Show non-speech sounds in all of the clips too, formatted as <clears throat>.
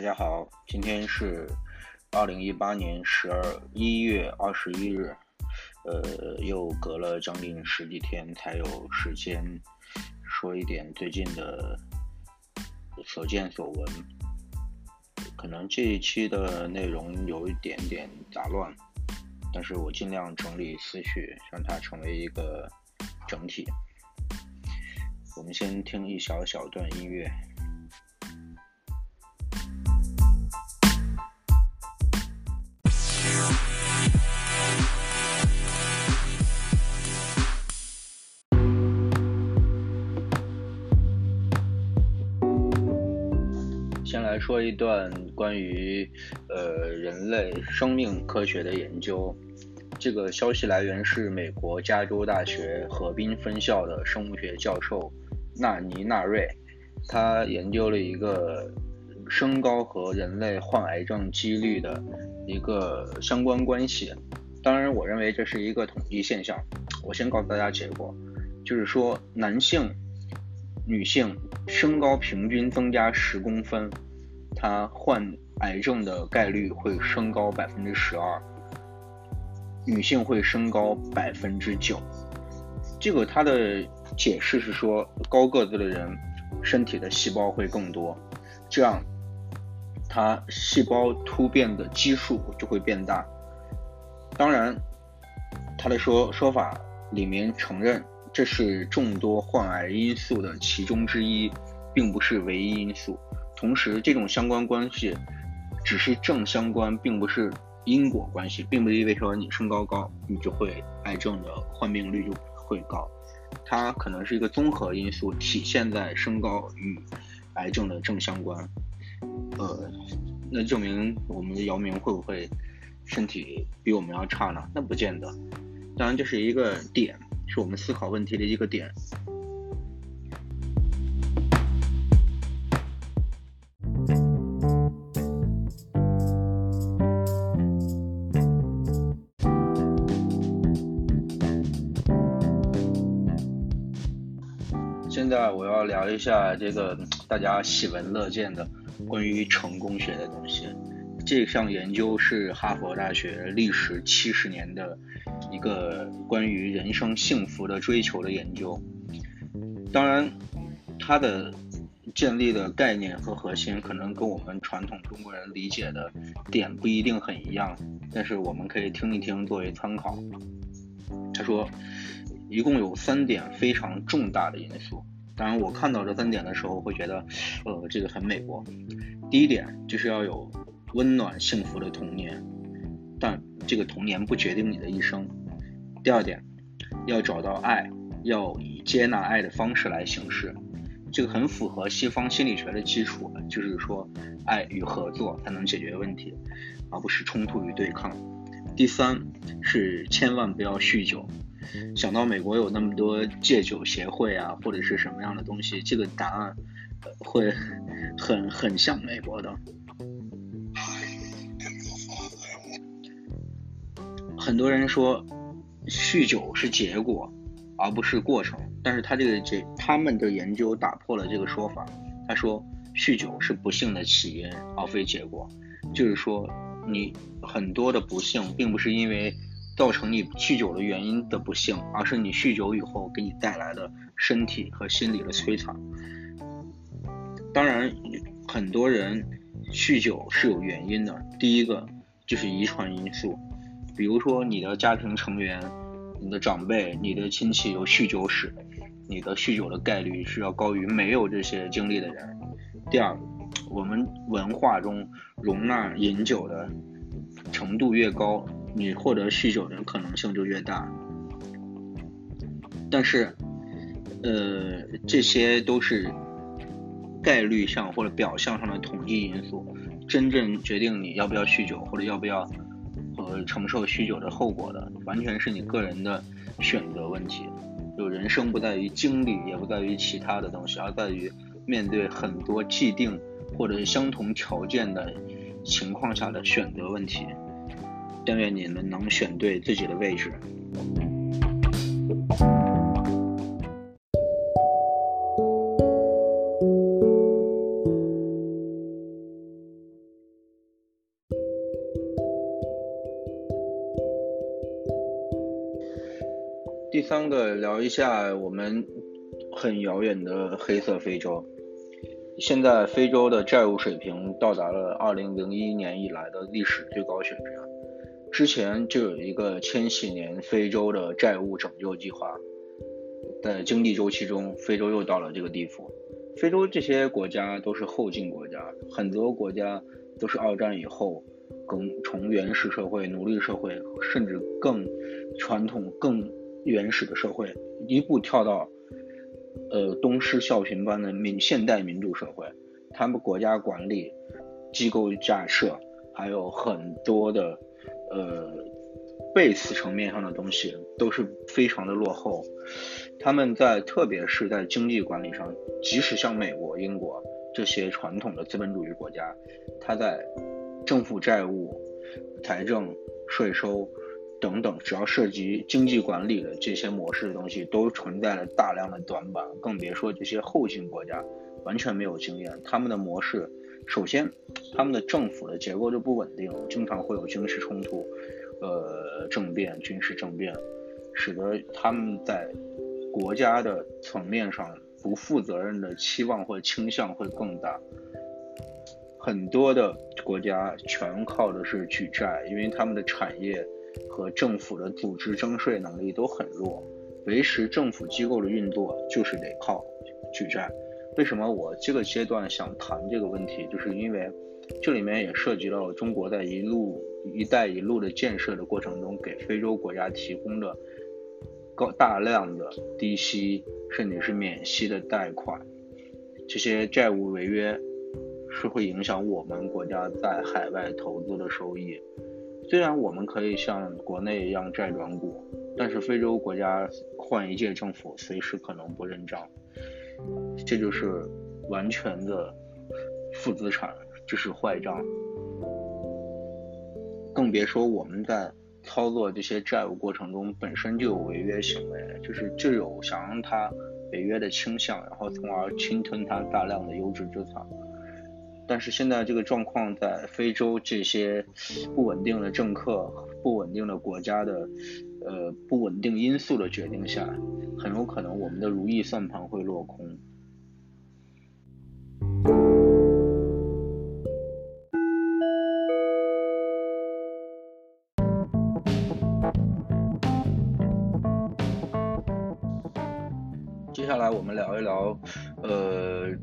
大家好，今天是二零一八年十二一月二十一日，呃，又隔了将近十几天才有时间说一点最近的所见所闻。可能这一期的内容有一点点杂乱，但是我尽量整理思绪，让它成为一个整体。我们先听一小小段音乐。说一段关于呃人类生命科学的研究。这个消息来源是美国加州大学河滨分校的生物学教授纳尼纳瑞，他研究了一个身高和人类患癌症几率的一个相关关系。当然，我认为这是一个统计现象。我先告诉大家结果，就是说男性。女性身高平均增加十公分，他患癌症的概率会升高百分之十二，女性会升高百分之九。这个他的解释是说，高个子的人身体的细胞会更多，这样他细胞突变的基数就会变大。当然，他的说说法里面承认。这是众多患癌因素的其中之一，并不是唯一因素。同时，这种相关关系只是正相关，并不是因果关系，并不意味着你身高高，你就会癌症的患病率就会高。它可能是一个综合因素，体现在身高与癌症的正相关。呃，那证明我们的姚明会不会身体比我们要差呢？那不见得。当然，这是一个点。是我们思考问题的一个点。一下这个大家喜闻乐见的关于成功学的东西。这项研究是哈佛大学历时七十年的。一个关于人生幸福的追求的研究，当然，它的建立的概念和核心可能跟我们传统中国人理解的点不一定很一样，但是我们可以听一听作为参考。他说，一共有三点非常重大的因素。当然，我看到这三点的时候会觉得，呃，这个很美国。第一点就是要有温暖幸福的童年，但这个童年不决定你的一生。第二点，要找到爱，要以接纳爱的方式来行事，这个很符合西方心理学的基础，就是说爱与合作才能解决问题，而不是冲突与对抗。第三是千万不要酗酒。想到美国有那么多戒酒协会啊，或者是什么样的东西，这个答案会很很像美国的。很多人说。酗酒是结果，而不是过程。但是他这个这他们的研究打破了这个说法。他说，酗酒是不幸的起因，而非结果。就是说，你很多的不幸，并不是因为造成你酗酒的原因的不幸，而是你酗酒以后给你带来的身体和心理的摧残。当然，很多人酗酒是有原因的。第一个就是遗传因素。比如说，你的家庭成员、你的长辈、你的亲戚有酗酒史，你的酗酒的概率是要高于没有这些经历的人。第二，我们文化中容纳饮酒的程度越高，你获得酗酒的可能性就越大。但是，呃，这些都是概率上或者表象上的统计因素，真正决定你要不要酗酒或者要不要。呃承受酗酒的后果的，完全是你个人的选择问题。就人生不在于经历，也不在于其他的东西，而在于面对很多既定或者相同条件的情况下的选择问题。但愿你们能选对自己的位置。第三个聊一下我们很遥远的黑色非洲。现在非洲的债务水平到达了二零零一年以来的历史最高水平。之前就有一个千禧年非洲的债务拯救计划，在经济周期中，非洲又到了这个地步。非洲这些国家都是后进国家，很多国家都是二战以后更从原始社会、奴隶社会，甚至更传统、更原始的社会，一步跳到呃东施效颦般的民现代民主社会。他们国家管理机构架设还有很多的。呃，base 层面上的东西都是非常的落后。他们在特别是在经济管理上，即使像美国、英国这些传统的资本主义国家，它在政府债务、财政、税收等等，只要涉及经济管理的这些模式的东西，都存在了大量的短板。更别说这些后进国家完全没有经验，他们的模式。首先，他们的政府的结构就不稳定，经常会有军事冲突，呃，政变、军事政变，使得他们在国家的层面上不负责任的期望或倾向会更大。很多的国家全靠的是举债，因为他们的产业和政府的组织征税能力都很弱，维持政府机构的运作就是得靠举债。为什么我这个阶段想谈这个问题，就是因为这里面也涉及到了中国在一路“一带一路”的建设的过程中，给非洲国家提供的高大量的低息甚至是免息的贷款，这些债务违约是会影响我们国家在海外投资的收益。虽然我们可以像国内一样债转股，但是非洲国家换一届政府，随时可能不认账。这就是完全的负资产，这是坏账。更别说我们在操作这些债务过程中本身就有违约行为，就是就有想让他违约的倾向，然后从而侵吞他大量的优质资产。但是现在这个状况在非洲这些不稳定的政客、不稳定的国家的。呃，不稳定因素的决定下，很有可能我们的如意算盘会落空。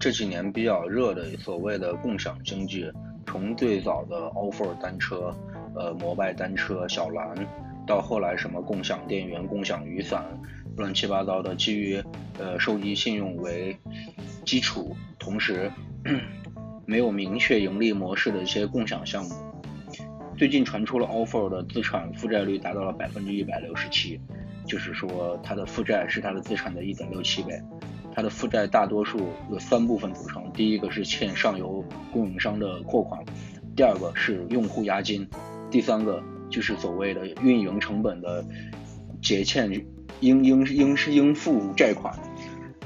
这几年比较热的所谓的共享经济，从最早的 offer 单车，呃，摩拜单车、小蓝。到后来什么共享电源、共享雨伞，乱七八糟的，基于呃收集信用为基础，同时 <clears throat> 没有明确盈利模式的一些共享项目。最近传出了 offer 的资产负债率达到了百分之一百六十七，就是说它的负债是它的资产的一点六七倍。它的负债大多数有三部分组成，第一个是欠上游供应商的货款，第二个是用户押金，第三个。就是所谓的运营成本的结欠应应应是应付债款，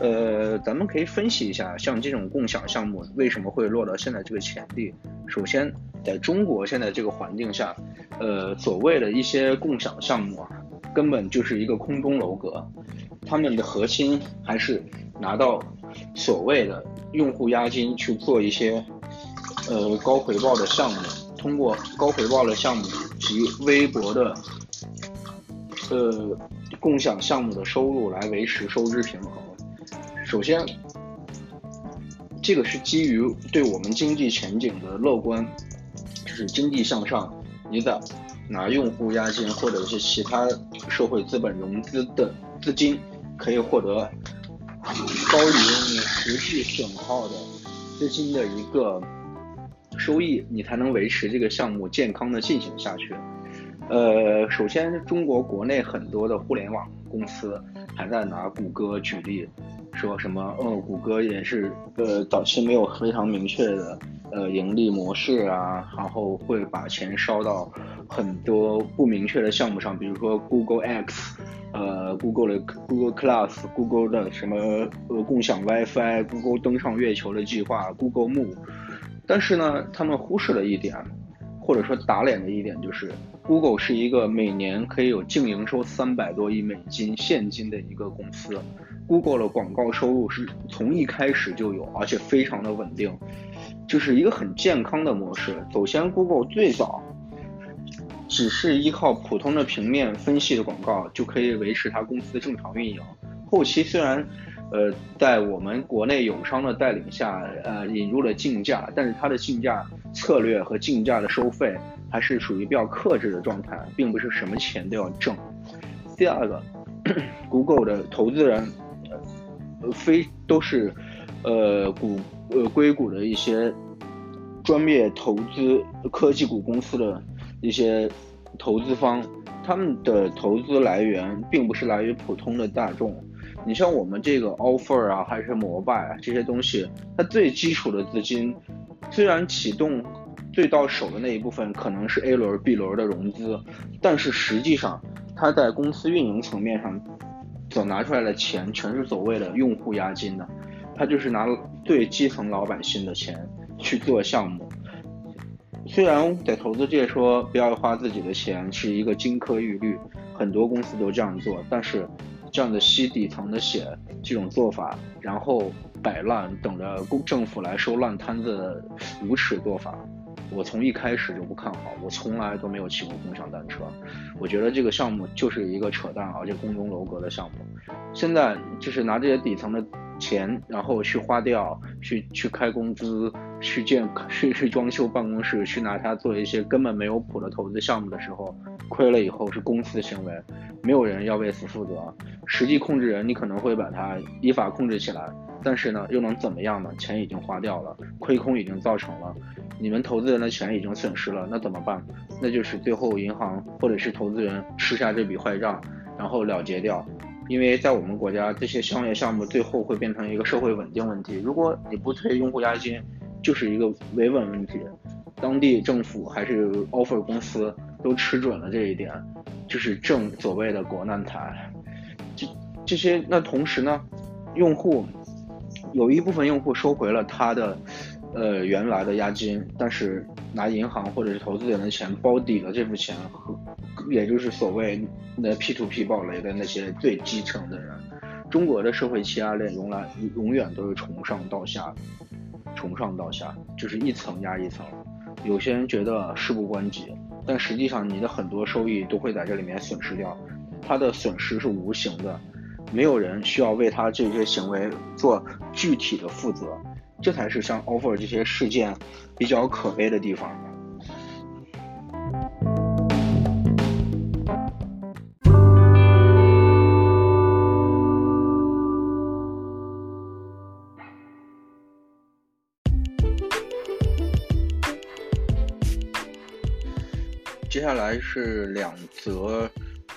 呃，咱们可以分析一下，像这种共享项目为什么会落到现在这个田地？首先，在中国现在这个环境下，呃，所谓的一些共享项目啊，根本就是一个空中楼阁，他们的核心还是拿到所谓的用户押金去做一些呃高回报的项目，通过高回报的项目。及微薄的呃共享项目的收入来维持收支平衡。首先，这个是基于对我们经济前景的乐观，就是经济向上，你得拿用户押金或者是其他社会资本融资的资金，可以获得高于你实际损耗的资金的一个。收益，你才能维持这个项目健康的进行下去。呃，首先，中国国内很多的互联网公司还在拿谷歌举例，说什么，呃，谷歌也是，呃，早期没有非常明确的，呃，盈利模式啊，然后会把钱烧到很多不明确的项目上，比如说 Google X，呃，Google 的 Google Class，Google 的什么，呃，共享 WiFi，Google 登上月球的计划，Google Move。但是呢，他们忽视了一点，或者说打脸的一点就是，Google 是一个每年可以有净营收三百多亿美金现金的一个公司。Google 的广告收入是从一开始就有，而且非常的稳定，就是一个很健康的模式。首先，Google 最早只是依靠普通的平面分析的广告就可以维持它公司的正常运营。后期虽然，呃，在我们国内友商的带领下，呃，引入了竞价，但是它的竞价。策略和竞价的收费还是属于比较克制的状态，并不是什么钱都要挣。第二个，<coughs> Google 的投资人，呃，非都是，呃，股呃硅谷的一些专业投资科技股公司的一些投资方，他们的投资来源并不是来于普通的大众。你像我们这个 Offer 啊，还是摩拜啊这些东西，它最基础的资金。虽然启动最到手的那一部分可能是 A 轮、B 轮的融资，但是实际上它在公司运营层面上所拿出来的钱全是所谓的用户押金的，它就是拿最基层老百姓的钱去做项目。虽然在投资界说不要花自己的钱是一个金科玉律，很多公司都这样做，但是这样的吸底层的血这种做法，然后。摆烂等着公政府来收烂摊子的无耻做法，我从一开始就不看好。我从来都没有骑过共享单车，我觉得这个项目就是一个扯淡而且空中楼阁的项目。现在就是拿这些底层的钱，然后去花掉，去去开工资，去建去去装修办公室，去拿它做一些根本没有谱的投资项目的时候，亏了以后是公司行为，没有人要为此负责。实际控制人你可能会把它依法控制起来。但是呢，又能怎么样呢？钱已经花掉了，亏空已经造成了，你们投资人的钱已经损失了，那怎么办？那就是最后银行或者是投资人吃下这笔坏账，然后了结掉。因为在我们国家，这些商业项目最后会变成一个社会稳定问题。如果你不退用户押金，就是一个维稳问题。当地政府还是 offer 公司都吃准了这一点，就是正所谓的国难财。这这些，那同时呢，用户。有一部分用户收回了他的，呃原来的押金，但是拿银行或者是投资人的钱包底了这部钱，和也就是所谓那 P to P 暴雷的那些最基层的人。中国的社会欺压链永来永远都是从上到下，从上到下就是一层压一层。有些人觉得事不关己，但实际上你的很多收益都会在这里面损失掉，他的损失是无形的。没有人需要为他这些行为做具体的负责，这才是像 offer 这些事件比较可悲的地方。下来是两则。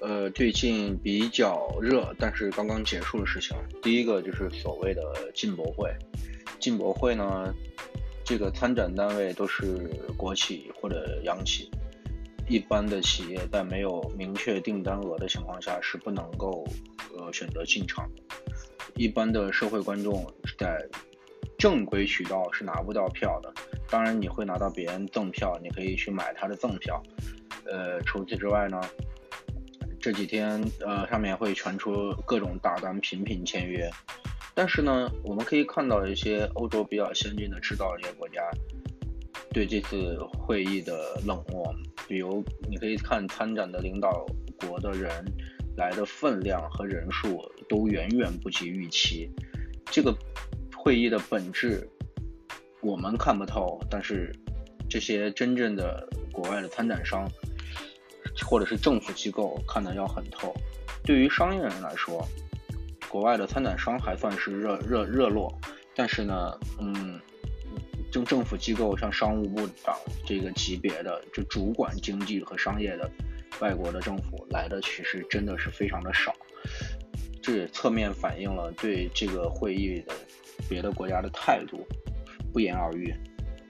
呃，最近比较热，但是刚刚结束的事情。第一个就是所谓的进博会，进博会呢，这个参展单位都是国企或者央企，一般的企业在没有明确订单额的情况下是不能够呃选择进场的。一般的社会观众在正规渠道是拿不到票的，当然你会拿到别人赠票，你可以去买他的赠票。呃，除此之外呢？这几天，呃，上面会传出各种大单频频签约，但是呢，我们可以看到一些欧洲比较先进的制造业国家对这次会议的冷漠，比如你可以看参展的领导国的人来的分量和人数都远远不及预期。这个会议的本质我们看不透，但是这些真正的国外的参展商。或者是政府机构看的要很透，对于商业人来说，国外的参展商还算是热热热络，但是呢，嗯，政政府机构像商务部长这个级别的，就主管经济和商业的外国的政府来的，其实真的是非常的少，这也侧面反映了对这个会议的别的国家的态度，不言而喻。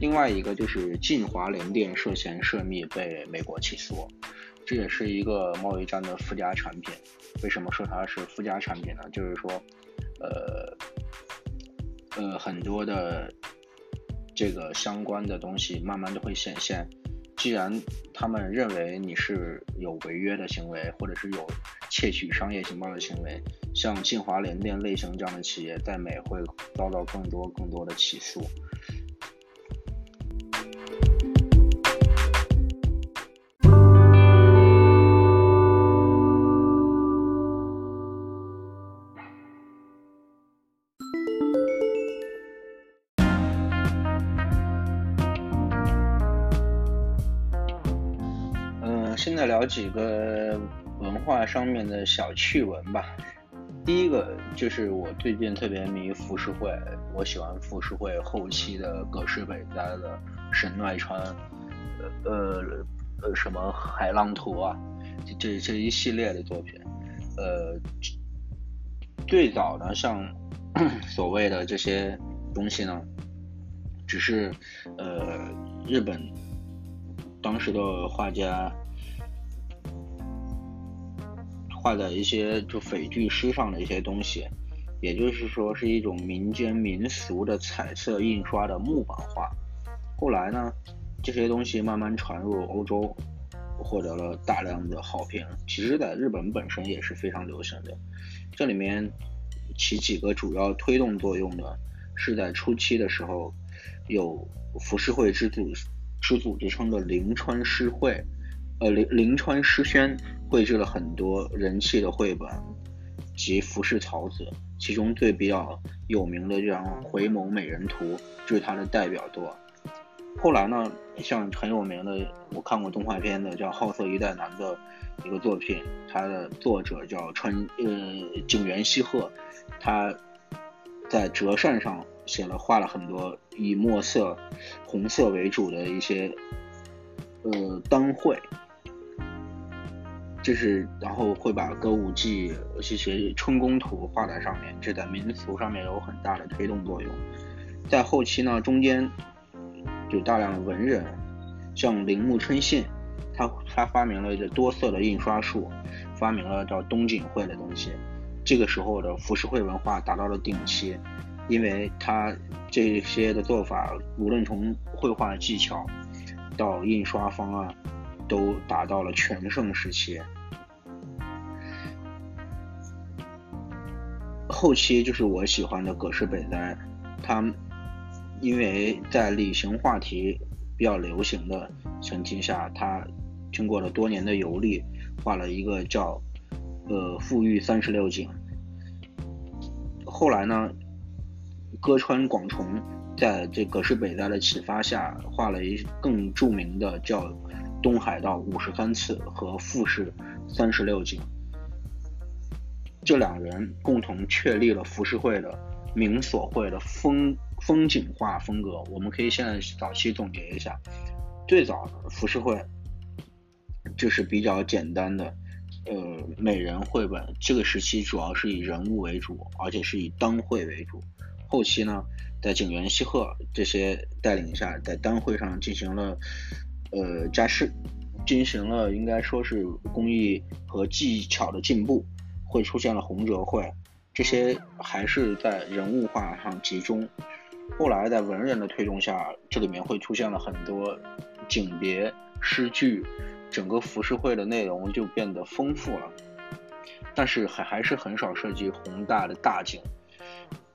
另外一个就是晋华联电涉嫌涉密被美国起诉。这也是一个贸易战的附加产品。为什么说它是附加产品呢？就是说，呃，呃，很多的这个相关的东西慢慢的会显现。既然他们认为你是有违约的行为，或者是有窃取商业情报的行为，像晋华联电类型这样的企业，在美会遭到更多更多的起诉。几个文化上面的小趣闻吧。第一个就是我最近特别迷浮世绘，我喜欢浮世绘后期的葛饰北斋的《神奈川》，呃呃什么海浪图啊，这这一系列的作品。呃，最早呢，像 <clears throat> 所谓的这些东西呢，只是呃日本当时的画家。画的一些就匪句诗上的一些东西，也就是说是一种民间民俗的彩色印刷的木版画。后来呢，这些东西慢慢传入欧洲，获得了大量的好评。其实，在日本本身也是非常流行的。这里面起几个主要推动作用的，是在初期的时候，有浮世绘之祖之祖之称的临川诗会。呃，临临川诗轩绘制了很多人气的绘本及浮世草子，其中最比较有名的这张《回眸美人图》，就是它的代表作。后来呢，像很有名的，我看过动画片的叫《好色一代男》的一个作品，它的作者叫川呃井原西鹤，他在折扇上写了画了很多以墨色、红色为主的一些呃灯绘。就是，然后会把歌舞伎这些春宫图画在上面，这在民俗上面有很大的推动作用。在后期呢，中间有大量的文人，像铃木春信，他他发明了这多色的印刷术，发明了叫东景绘的东西。这个时候的浮世绘文化达到了顶期，因为他这些的做法，无论从绘画技巧到印刷方案。都达到了全盛时期，后期就是我喜欢的葛饰北斋，他因为在旅行话题比较流行的前提下，他经过了多年的游历，画了一个叫呃富裕三十六景。后来呢，歌川广重在这葛饰北斋的启发下，画了一更著名的叫。东海道五十三次和富士三十六景，这两人共同确立了浮世绘的明所绘的风风景画风格。我们可以现在早期总结一下，最早的浮世绘就是比较简单的，呃，美人绘本。这个时期主要是以人物为主，而且是以单绘为主。后期呢，在井原西鹤这些带领下，在单绘上进行了。呃，加是进行了应该说是工艺和技巧的进步，会出现了红折会，这些还是在人物画上集中。后来在文人的推动下，这里面会出现了很多景别诗句，整个浮世绘的内容就变得丰富了。但是还还是很少涉及宏大的大景。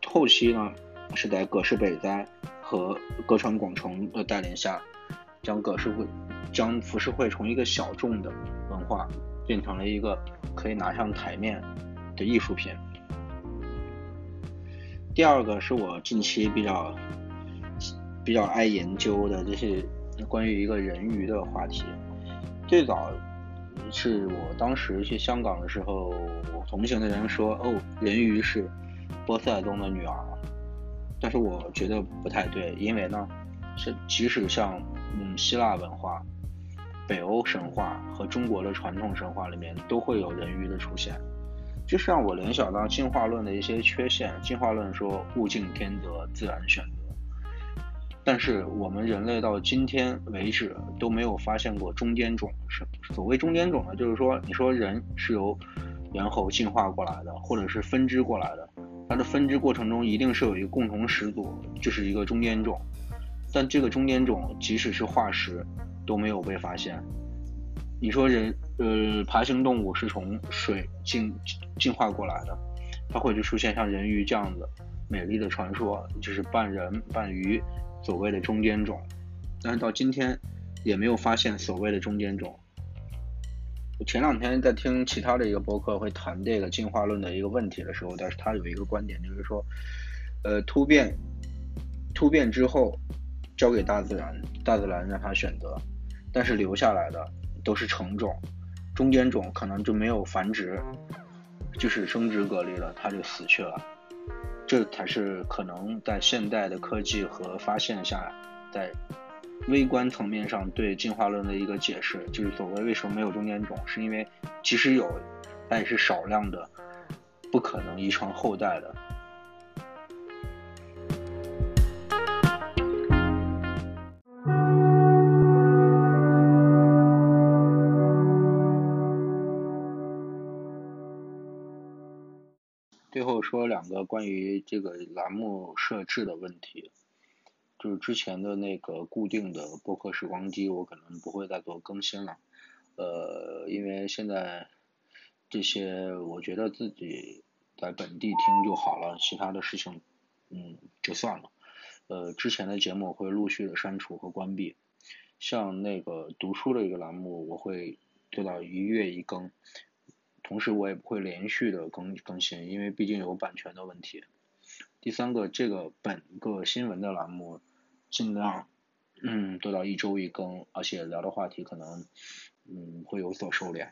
后期呢，是在葛饰北斋和歌川广重的带领下。将葛饰会，将浮世绘从一个小众的文化变成了一个可以拿上台面的艺术品。第二个是我近期比较比较爱研究的，就是关于一个人鱼的话题。最早是我当时去香港的时候，同行的人说：“哦，人鱼是波塞冬的女儿。”但是我觉得不太对，因为呢，是即使像。嗯，希腊文化、北欧神话和中国的传统神话里面都会有人鱼的出现，就是让我联想到进化论的一些缺陷。进化论说物竞天择，自然选择，但是我们人类到今天为止都没有发现过中间种。是所谓中间种呢，就是说你说人是由猿猴进化过来的，或者是分支过来的，它的分支过程中一定是有一个共同始祖，就是一个中间种。但这个中间种，即使是化石，都没有被发现。你说人呃，爬行动物是从水进进化过来的，它会就出现像人鱼这样子美丽的传说，就是半人半鱼，所谓的中间种。但是到今天也没有发现所谓的中间种。前两天在听其他的一个博客会谈这个进化论的一个问题的时候，但是他有一个观点就是说，呃，突变突变之后交给大自然，大自然让它选择，但是留下来的。都是成种，中间种可能就没有繁殖，就是生殖隔离了，它就死去了。这才是可能在现代的科技和发现下，在微观层面上对进化论的一个解释，就是所谓为什么没有中间种，是因为即使有，但也是少量的，不可能遗传后代的。说两个关于这个栏目设置的问题，就是之前的那个固定的播客时光机，我可能不会再做更新了，呃，因为现在这些我觉得自己在本地听就好了，其他的事情，嗯，就算了，呃，之前的节目会陆续的删除和关闭，像那个读书的一个栏目，我会做到一月一更。同时，我也不会连续的更更新，因为毕竟有版权的问题。第三个，这个本个新闻的栏目，尽量嗯做到一周一更，而且聊的话题可能嗯会有所收敛。